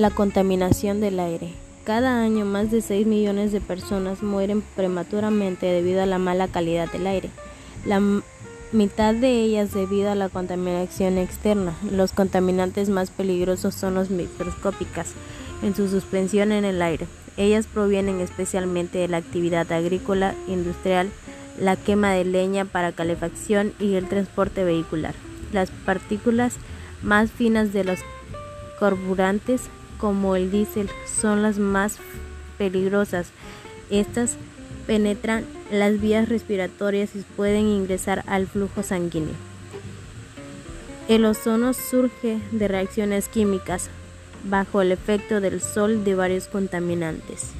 La contaminación del aire. Cada año más de 6 millones de personas mueren prematuramente debido a la mala calidad del aire. La mitad de ellas debido a la contaminación externa. Los contaminantes más peligrosos son los microscópicas en su suspensión en el aire. Ellas provienen especialmente de la actividad agrícola, industrial, la quema de leña para calefacción y el transporte vehicular. Las partículas más finas de los carburantes como el diésel son las más peligrosas. Estas penetran las vías respiratorias y pueden ingresar al flujo sanguíneo. El ozono surge de reacciones químicas bajo el efecto del sol de varios contaminantes.